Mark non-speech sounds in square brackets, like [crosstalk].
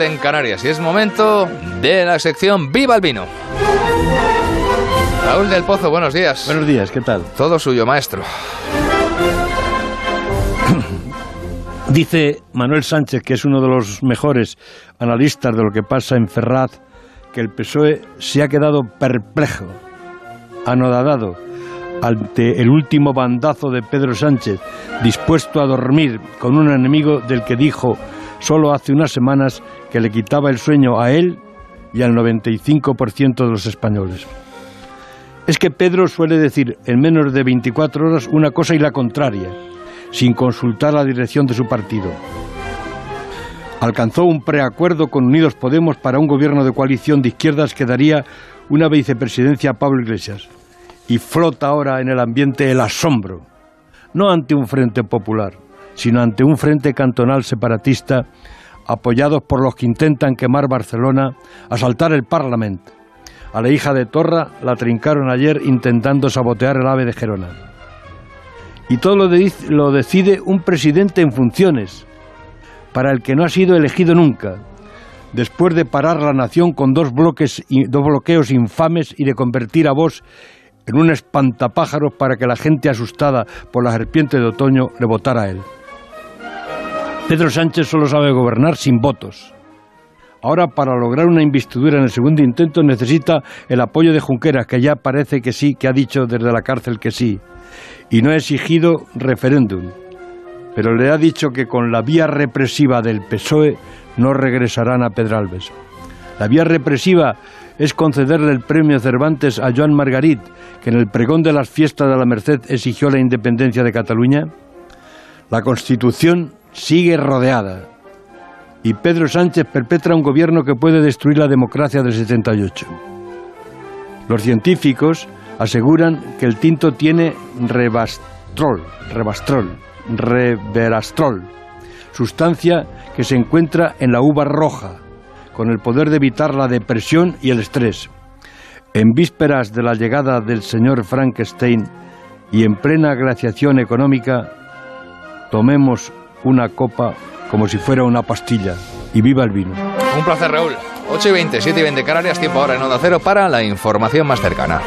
en Canarias y es momento de la sección Viva el Vino. Raúl del Pozo, buenos días. Buenos días, ¿qué tal? Todo suyo, maestro. [clears throat] Dice Manuel Sánchez, que es uno de los mejores analistas de lo que pasa en Ferraz, que el PSOE se ha quedado perplejo, anodadado, ante el último bandazo de Pedro Sánchez, dispuesto a dormir con un enemigo del que dijo solo hace unas semanas que le quitaba el sueño a él y al 95% de los españoles. Es que Pedro suele decir en menos de 24 horas una cosa y la contraria, sin consultar la dirección de su partido. Alcanzó un preacuerdo con Unidos Podemos para un gobierno de coalición de izquierdas que daría una vicepresidencia a Pablo Iglesias. Y flota ahora en el ambiente el asombro, no ante un frente popular, sino ante un frente cantonal separatista apoyados por los que intentan quemar Barcelona, asaltar el Parlamento. A la hija de Torra la trincaron ayer intentando sabotear el ave de Gerona. Y todo lo, de, lo decide un presidente en funciones, para el que no ha sido elegido nunca, después de parar la nación con dos, bloques, dos bloqueos infames y de convertir a vos en un espantapájaros para que la gente asustada por la serpiente de otoño le votara a él. Pedro Sánchez solo sabe gobernar sin votos. Ahora, para lograr una investidura en el segundo intento, necesita el apoyo de Junqueras, que ya parece que sí, que ha dicho desde la cárcel que sí, y no ha exigido referéndum. Pero le ha dicho que con la vía represiva del PSOE no regresarán a Pedralbes. La vía represiva es concederle el premio Cervantes a Joan Margarit, que en el pregón de las fiestas de la Merced exigió la independencia de Cataluña. La Constitución sigue rodeada. Y Pedro Sánchez perpetra un gobierno que puede destruir la democracia del 78. Los científicos aseguran que el tinto tiene rebastrol, rebastrol, reverastrol, sustancia que se encuentra en la uva roja, con el poder de evitar la depresión y el estrés. En vísperas de la llegada del señor Frankenstein y en plena glaciación económica, tomemos una copa como si fuera una pastilla. Y viva el vino. Un placer, Raúl. 8 y 20, 7 y 20 Canarias, tiempo ahora en Onda Cero para la información más cercana.